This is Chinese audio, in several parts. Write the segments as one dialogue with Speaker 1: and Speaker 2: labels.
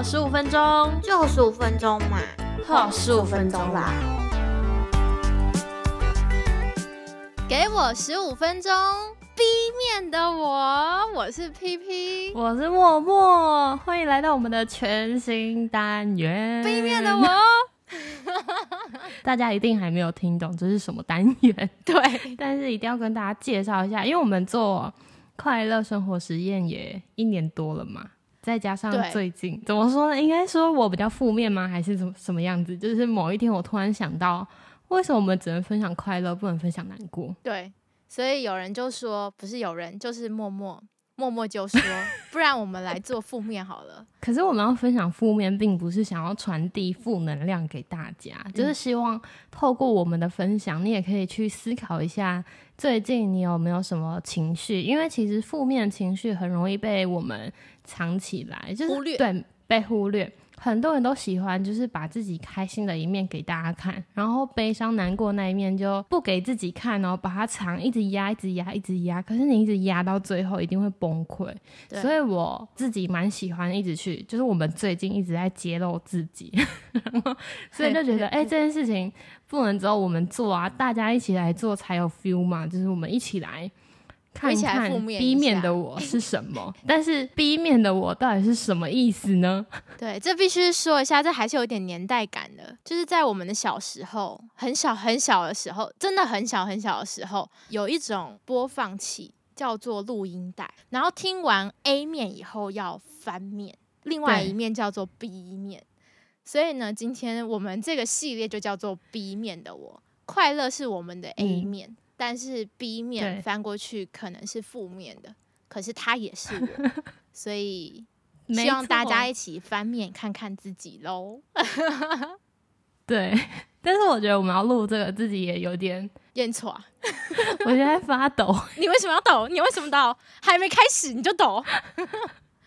Speaker 1: 好十五分钟，
Speaker 2: 就十五分钟嘛，
Speaker 1: 好十五分钟啦。给我十五分钟，B 面的我，我是 P P，
Speaker 3: 我是默默，欢迎来到我们的全新单元。
Speaker 1: B 面的我，
Speaker 3: 大家一定还没有听懂这是什么单元，
Speaker 1: 对，
Speaker 3: 但是一定要跟大家介绍一下，因为我们做快乐生活实验也一年多了嘛，再加上最近怎么说呢？应该说我比较负面吗？还是什么什么样子？就是某一天我突然想到，为什么我们只能分享快乐，不能分享难过？
Speaker 1: 对，所以有人就说，不是有人，就是默默，默默就说，不然我们来做负面好了。
Speaker 3: 可是我们要分享负面，并不是想要传递负能量给大家，就是希望透过我们的分享，你也可以去思考一下，最近你有没有什么情绪？因为其实负面情绪很容易被我们藏起来，就是
Speaker 1: 忽略
Speaker 3: 对被忽略。很多人都喜欢，就是把自己开心的一面给大家看，然后悲伤难过那一面就不给自己看哦，把它藏，一直压，一直压，一直压。可是你一直压到最后，一定会崩溃。所以我自己蛮喜欢一直去，就是我们最近一直在揭露自己，然 后所以就觉得，哎、这件事情不能只有我们做啊，大家一起来做才有 feel 嘛，就是我们一起来看看
Speaker 1: 负面
Speaker 3: B 面的我是什么，但是 B 面的我到底是什么意思呢？
Speaker 1: 对，这必须说一下，这还是有点年代感的。就是在我们的小时候，很小很小的时候，真的很小很小的时候，有一种播放器叫做录音带，然后听完 A 面以后要翻面，另外一面叫做 B 面。所以呢，今天我们这个系列就叫做 B 面的我，快乐是我们的 A
Speaker 3: 嗯
Speaker 1: 面，但是 B 面翻过去可能是负面的，可是它也是我，所以 希望大家一起翻面看看自己喽，
Speaker 3: 对，但是我觉得我们要录这个，自己也有点，
Speaker 1: 认错啊！
Speaker 3: 我现在发抖。
Speaker 1: 你为什么要抖？你为什么抖？还没开始你就抖？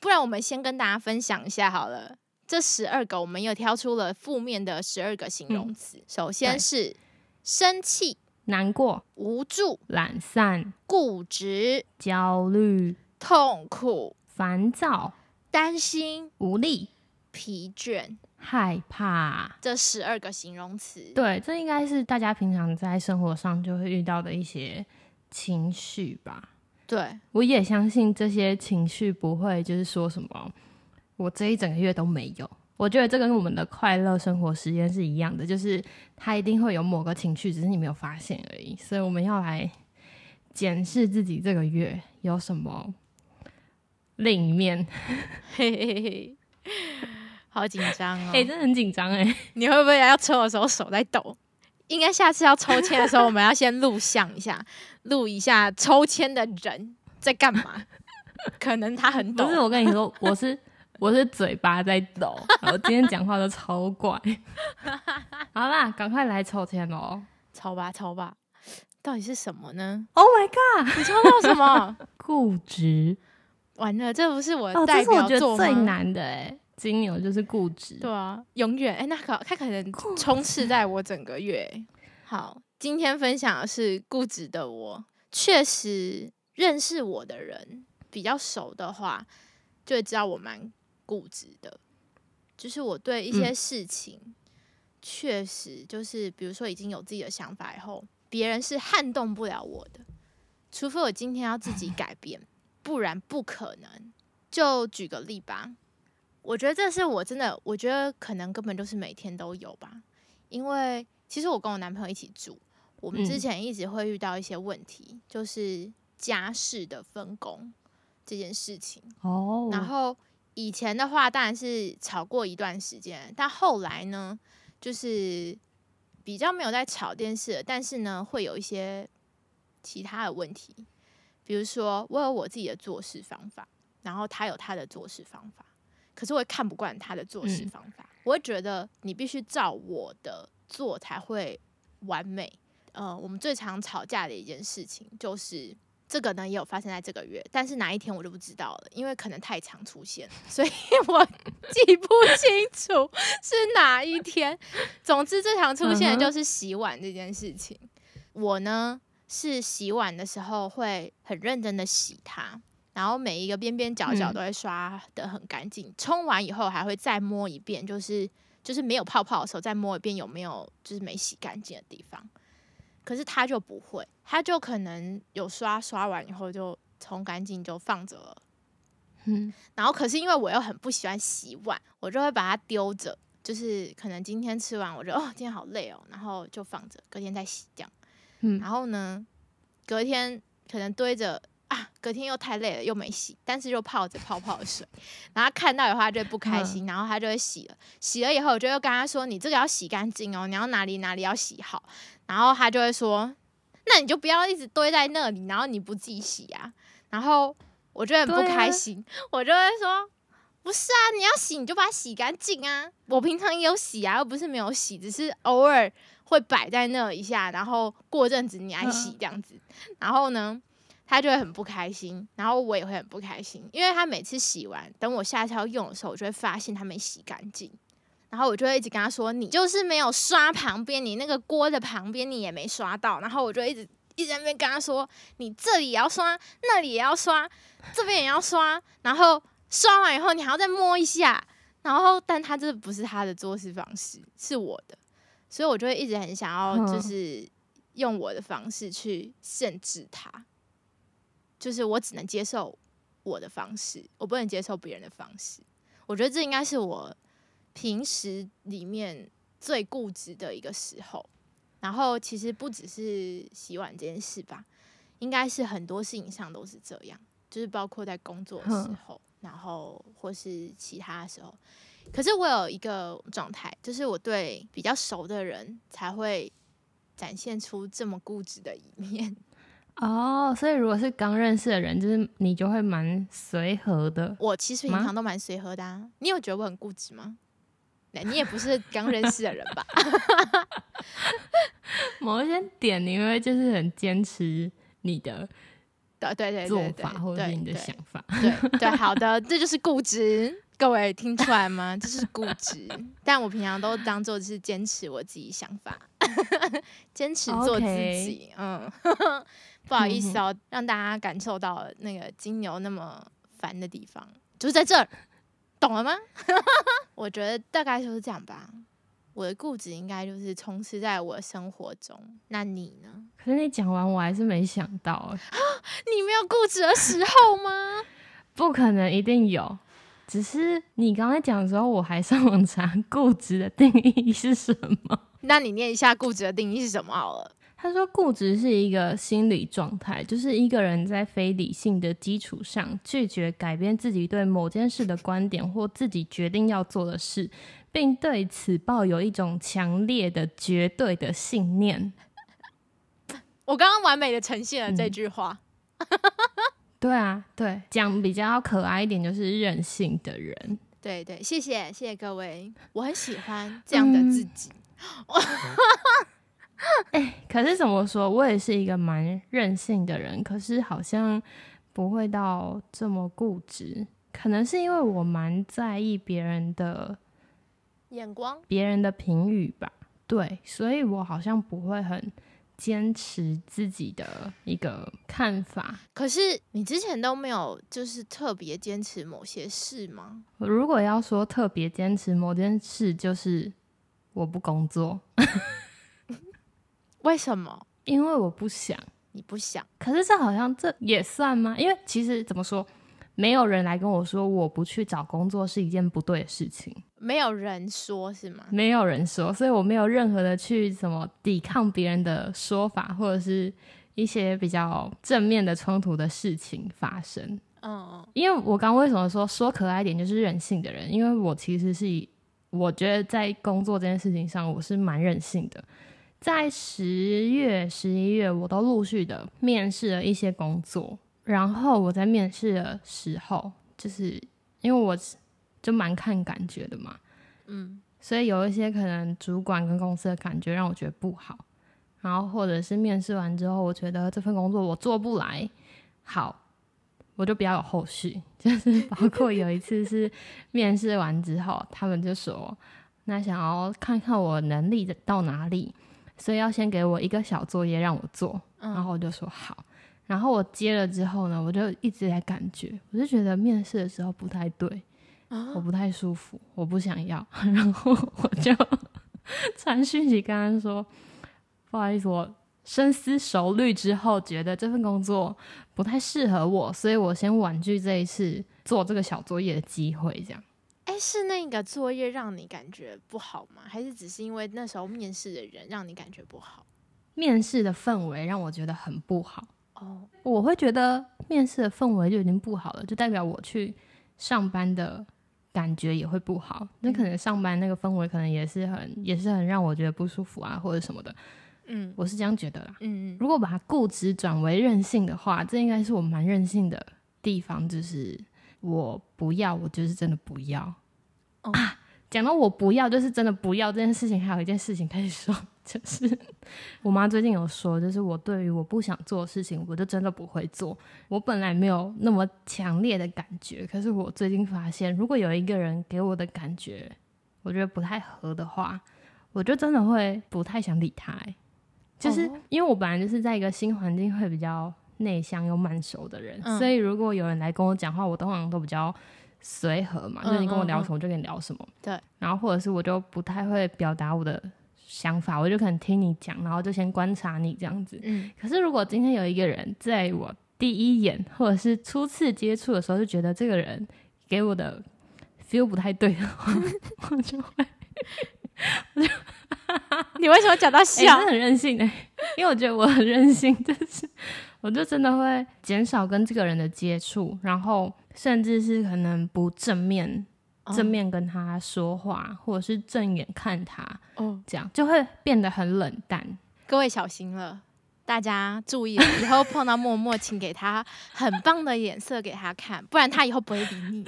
Speaker 1: 不然我们先跟大家分享一下好了。这十二个，我们又挑出了负面的十二个形容词。首先是生气、
Speaker 3: 难过、
Speaker 1: 无助、
Speaker 3: 懒散、
Speaker 1: 固执、
Speaker 3: 焦虑、
Speaker 1: 痛苦、
Speaker 3: 烦躁、
Speaker 1: 担心、
Speaker 3: 无力、
Speaker 1: 疲倦。
Speaker 3: 害怕。
Speaker 1: 这十二个形容词，
Speaker 3: 对，这应该是大家平常在生活上就会遇到的一些情绪吧。
Speaker 1: 对
Speaker 3: 我也相信这些情绪不会就是说什么，我这一整个月都没有。我觉得这跟我们的快乐生活实验是一样的，就是它一定会有某个情绪，只是你没有发现而已。所以我们要来检视自己这个月有什么另一面。
Speaker 1: 嘿嘿嘿，好紧张哦！
Speaker 3: 哎、真的很紧张哎。
Speaker 1: 你会不会要抽的时候手在抖？应该下次要抽签的时候，我们要先录像一下，录一下抽签的人在干嘛。可能他很抖
Speaker 3: 不，是，我跟你说，我是我是嘴巴在抖，然后今天讲话都超怪。好啦，赶快来抽签哦
Speaker 1: 抽吧抽吧，到底是什么呢
Speaker 3: ？！Oh my god，
Speaker 1: 你抽到什么？
Speaker 3: 固执
Speaker 1: 完了，这不是我代表作
Speaker 3: 最难的哎，金牛就是固执。
Speaker 1: 对啊，永远哎、那可他可能充斥在我整个月。好，今天分享的是固执的我，确实认识我的人比较熟的话，就会知道我蛮固执的。就是我对一些事情，确实就是比如说已经有自己的想法以后，别人是撼动不了我的，除非我今天要自己改变，不然不可能。就举个例吧，我觉得这是我真的，我觉得可能根本就是每天都有吧，因为其实我跟我男朋友一起住，我们之
Speaker 3: 嗯
Speaker 1: 前一直会遇到一些问题，就是家事的分工这件事情。
Speaker 3: 哦，
Speaker 1: 然后以前的话当然是吵过一段时间，但后来呢，就是比较没有在吵电视了，但是呢，会有一些其他的问题，比如说我有我自己的做事方法，然后他有他的做事方法，可是我也看不惯他的做事
Speaker 3: 嗯。
Speaker 1: 方法，我会觉得你必须照我的做才会完美。呃，我们最常吵架的一件事情就是这个呢，也有发生在这个月，但是哪一天我就不知道了，因为可能太常出现，所以 我记不清楚是哪一天。总之，最常出现的就是洗碗这件事情。我呢是洗碗的时候会很认真的洗它，然后每一个边边角角
Speaker 3: 嗯
Speaker 1: 都会刷的很干净，冲完以后还会再摸一遍，就是就是没有泡泡的时候再摸一遍有没有就是没洗干净的地方。可是他就不会，他就可能有刷刷完以后就冲干净就放着了。
Speaker 3: 嗯，
Speaker 1: 然后可是因为我又很不喜欢洗碗，我就会把它丢着，就是可能今天吃完我就哦今天好累哦，然后就放着，隔天再洗这样。
Speaker 3: 嗯
Speaker 1: 然后呢，隔天可能堆着啊，隔天又太累了又没洗，但是又泡着泡泡的水，然后看到以后他就会不开心，然后他就会洗了，洗了以后我就又跟他说你这个要洗干净哦，你要哪里哪里要洗好，然后他就会说那你就不要一直堆在那里，然后你不自己洗啊，然后我就很不开心，我就会说。不是啊，你要洗你就把它洗干净啊！我平常也有洗啊，又不是没有洗，只是偶尔会摆在那一下，然后过阵子你来洗
Speaker 3: 嗯
Speaker 1: 这样子。然后呢，他就会很不开心，然后我也会很不开心，因为他每次洗完，等我下次要用的时候，我就会发现他没洗干净。然后我就会一直跟他说：“你就是没有刷旁边，你那个锅的旁边你也没刷到。”然后我就一直一直在那边跟他说：“你这里也要刷，那里也要刷，这边也要刷。”然后刷完以后，你还要再摸一下。然后，但他这不是他的做事方式，是我的，所以我就会一直很想要，就
Speaker 3: 嗯
Speaker 1: 是用我的方式去限制他。就是我只能接受我的方式，我不能接受别人的方式。我觉得这应该是我平时里面最固执的一个时候。然后其实不只是洗碗这件事吧，应该是很多事情上都是这样，就是包括在工作的时候，然后或是其他的时候。可是我有一个状态，就是我对比较熟的人才会展现出这么固执的一面。
Speaker 3: 哦，所以如果是刚认识的人，就是你就会蛮随和的。
Speaker 1: 我其实平常都蛮随和的啊。你有觉得我很固执吗？你也不是刚认识的人吧？
Speaker 3: 某一些点，你会就是很坚持你的
Speaker 1: 对对对
Speaker 3: 做法，或者是你的想法。
Speaker 1: 对对，好的，这就是固执。各位听出来吗？这是固执，但我平常都当做是坚持我自己想法，坚持做自己。嗯，不好意思哦，让大家感受到那个金牛那么烦的地方，就是在这儿，懂了吗？我觉得大概就是这样吧。我的固执应该就是充斥在我的生活中。那你呢？
Speaker 3: 可是你讲完，我还是没想到，哎
Speaker 1: 你没有固执的时候吗？
Speaker 3: 不可能一定有。只是你刚才讲的时候，我还上网查固执的定义是什么。
Speaker 1: 那你念一下固执的定义是什么好了。
Speaker 3: 他说，固执是一个心理状态，就是一个人在非理性的基础上拒绝改变自己对某件事的观点或自己决定要做的事，并对此抱有一种强烈的绝对的信念。
Speaker 1: 我刚刚完美的呈现了这
Speaker 3: 嗯
Speaker 1: 句话。
Speaker 3: 对啊，对，讲比较可爱一点，就是任性的人。
Speaker 1: 对对，谢谢谢谢各位，我很喜欢这样的自己。
Speaker 3: 哎可是怎么说，我也是一个蛮任性的人，可是好像不会到这么固执。可能是因为我蛮在意别人的
Speaker 1: 眼光
Speaker 3: 别人的评语吧，对，所以我好像不会很坚持自己的一个看法。
Speaker 1: 可是你之前都没有就是特别坚持某些事吗？
Speaker 3: 如果要说特别坚持某件事，就是我不工作，
Speaker 1: 为什么
Speaker 3: 因为我不想。
Speaker 1: 你不想？
Speaker 3: 可是这好像这也算吗？因为其实怎么说，没有人来跟我说我不去找工作是一件不对的事情，
Speaker 1: 没有人说是吗？
Speaker 3: 没有人说，所以我没有任何的去什么抵抗别人的说法，或者是一些比较正面的冲突的事情发生。
Speaker 1: 嗯嗯，
Speaker 3: 因为我刚为什么说说可爱一点就是任性的人，因为我其实是以我觉得在工作这件事情上我是蛮任性的。在十月、十一月，我都陆续的面试了一些工作，然后我在面试的时候，就是因为我就蛮看感觉的嘛，
Speaker 1: 嗯，
Speaker 3: 所以有一些可能主管跟公司的感觉让我觉得不好，然后或者是面试完之后，我觉得这份工作我做不来，好，我就不要有后续。就是包括有一次是 面试完之后，他们就说，那想要看看我能力到哪里，所以要先给我一个小作业让我做，
Speaker 1: 嗯
Speaker 3: 然后我就说好。然后我接了之后呢，我就一直在感觉，我就觉得面试的时候不太对，我不太舒服，我不想要，然后我就 传讯息跟他说，不好意思，我深思熟虑之后觉得这份工作不太适合我，所以我先婉拒这一次做这个小作业的机会，这样。
Speaker 1: 哎，是那个作业让你感觉不好吗？还是只是因为那时候面试的人让你感觉不好？
Speaker 3: 面试的氛围让我觉得很不好。哦，我会觉得面试的氛围就已经不好了，就代表我去上班的感觉也会不好。那可能上班那个氛围可能也是很也是很让我觉得不舒服啊，或者什么的。嗯，我是这样觉得啦。嗯嗯，如果把它固执转为任性的话，这应该是我蛮任性的地方，就是我不要，我就是真的不要啊。讲到我不要，就是真的不要这件事情，还有一件事情可以说。就是我妈最近有说，就是我对于我不想做的事情，我就真的不会做。我本来没有那么强烈的感觉，可是我最近发现，如果有一个人给我的感觉，我觉得不太合的话，我就真的会不太想理他。就是因为我本来就是在一个新环境会比较内向又慢熟的人，所以如果有人来跟我讲话，我通常都比较随和嘛，就是你跟我聊什么就跟你聊什么。
Speaker 1: 对，
Speaker 3: 然后或者是我就不太会表达我的。想法，我就可能听你讲，然后就先观察你这样子。嗯。可是如果今天有一个人在我第一眼或者是初次接触的时候就觉得这个人给我的 feel 不太对的话，我就会，
Speaker 1: 你为什么讲到笑？
Speaker 3: 很任性哎，因为我觉得我很任性，就是我就真的会减少跟这个人的接触，然后甚至是可能不正面。正面跟他说话，或者是正眼看他，哦，这样就会变得很冷淡。
Speaker 1: 各位小心了，大家注意了，以后碰到默默，请给他很棒的眼色给他看，不然他以后不会理你。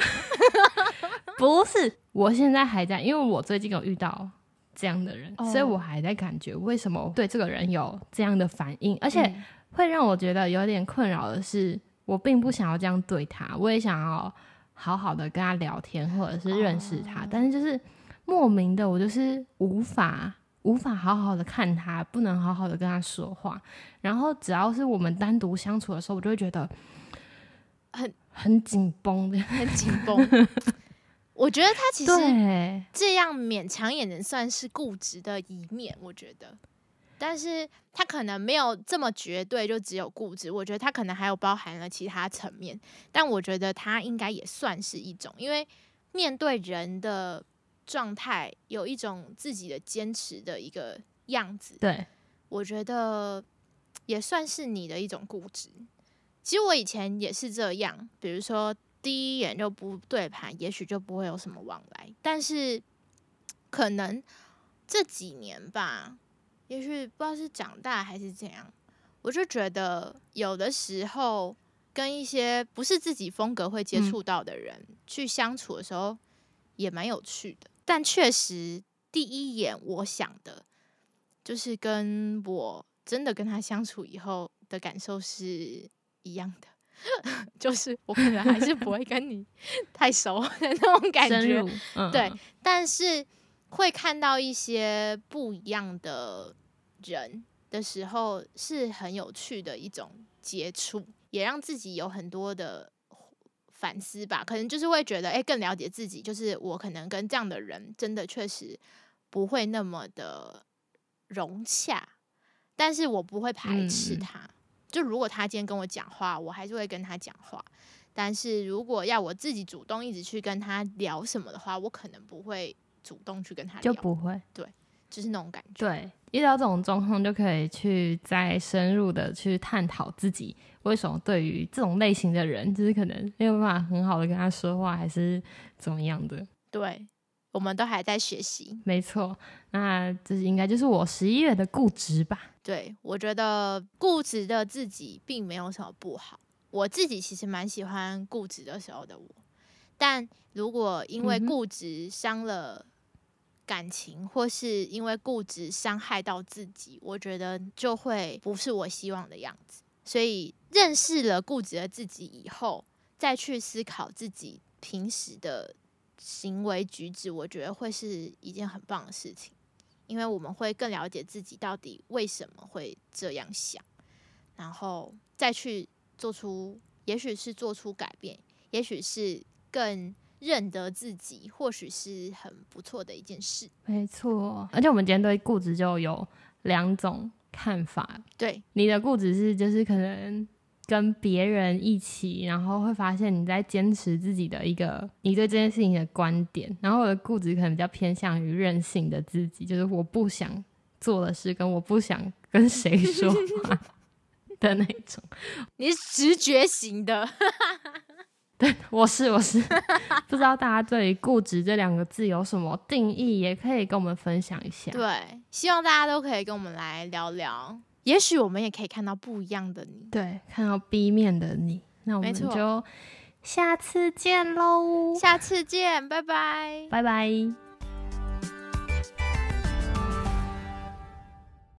Speaker 3: 不是，我现在还在，因为我最近有遇到这样的人，所以我还在感觉为什么对这个人有这样的反应，而且会让我觉得有点困扰的是，我并不想要这样对他，我也想要。好好的跟他聊天，或者是认识他，但是就是莫名的，我就是无法无法好好的看他，不能好好的跟他说话。然后只要是我们单独相处的时候，我就会觉得很很紧绷的，
Speaker 1: 很紧绷。我觉得他其实这样勉强也能算是固执的一面，我觉得。但是他可能没有这么绝对，就只有固执。我觉得他可能还有包含了其他层面，但我觉得他应该也算是一种，因为面对人的状态，有一种自己的坚持的一个样子。
Speaker 3: 对，
Speaker 1: 我觉得也算是你的一种固执。其实我以前也是这样，比如说第一眼就不对盘，也许就不会有什么往来。但是可能这几年吧。也许不知道是长大还是怎样，我就觉得有的时候跟一些不是自己风格会接触到的人去相处的时候，也蛮有趣的。但确实第一眼我想的，就是跟我真的跟他相处以后的感受是一样的，就是我可能还是不会跟你 太熟的那种感觉。对，但是。会看到一些不一样的人的时候，是很有趣的一种接触，也让自己有很多的反思吧。可能就是会觉得，哎，更了解自己。就是我可能跟这样的人，真的确实不会那么的融洽，但是我不会排斥他。就如果他今天跟我讲话，我还是会跟他讲话。但是如果要我自己主动一直去跟他聊什么的话，我可能不会。主动去跟他
Speaker 3: 就不会
Speaker 1: 对，就是那种感觉。
Speaker 3: 对，遇到这种状况就可以去再深入的去探讨自己为什么对于这种类型的人，就是可能没有办法很好的跟他说话，还是怎么样的。
Speaker 1: 对，我们都还在学习。
Speaker 3: 没错，那这应该就是我十一月的固执吧？
Speaker 1: 对，我觉得固执的自己并没有什么不好，我自己其实蛮喜欢固执的时候的我，但如果因为固执伤了。感情，或是因为固执伤害到自己，我觉得就会不是我希望的样子。所以认识了固执的自己以后，再去思考自己平时的行为举止，我觉得会是一件很棒的事情，因为我们会更了解自己到底为什么会这样想，然后再去做出，也许是做出改变，也许是更认得自己，或许是很不错的一件事。
Speaker 3: 没错，而且我们今天对固执就有两种看法。
Speaker 1: 对，
Speaker 3: 你的固执是就是可能跟别人一起，然后会发现你在坚持自己的一个你对这件事情的观点，然后我的固执可能比较偏向于任性的自己，就是我不想做的事，跟我不想跟谁说话 的那种。
Speaker 1: 你是直觉型的，
Speaker 3: 我是我是，不知道大家对于固执这两个字有什么定义，也可以跟我们分享一下。
Speaker 1: 对，希望大家都可以跟我们来聊聊，也许我们也可以看到不一样的你。
Speaker 3: 对，看到 B 面的你，那我们就下次见喽，
Speaker 1: 下次见，拜拜。
Speaker 3: 拜拜。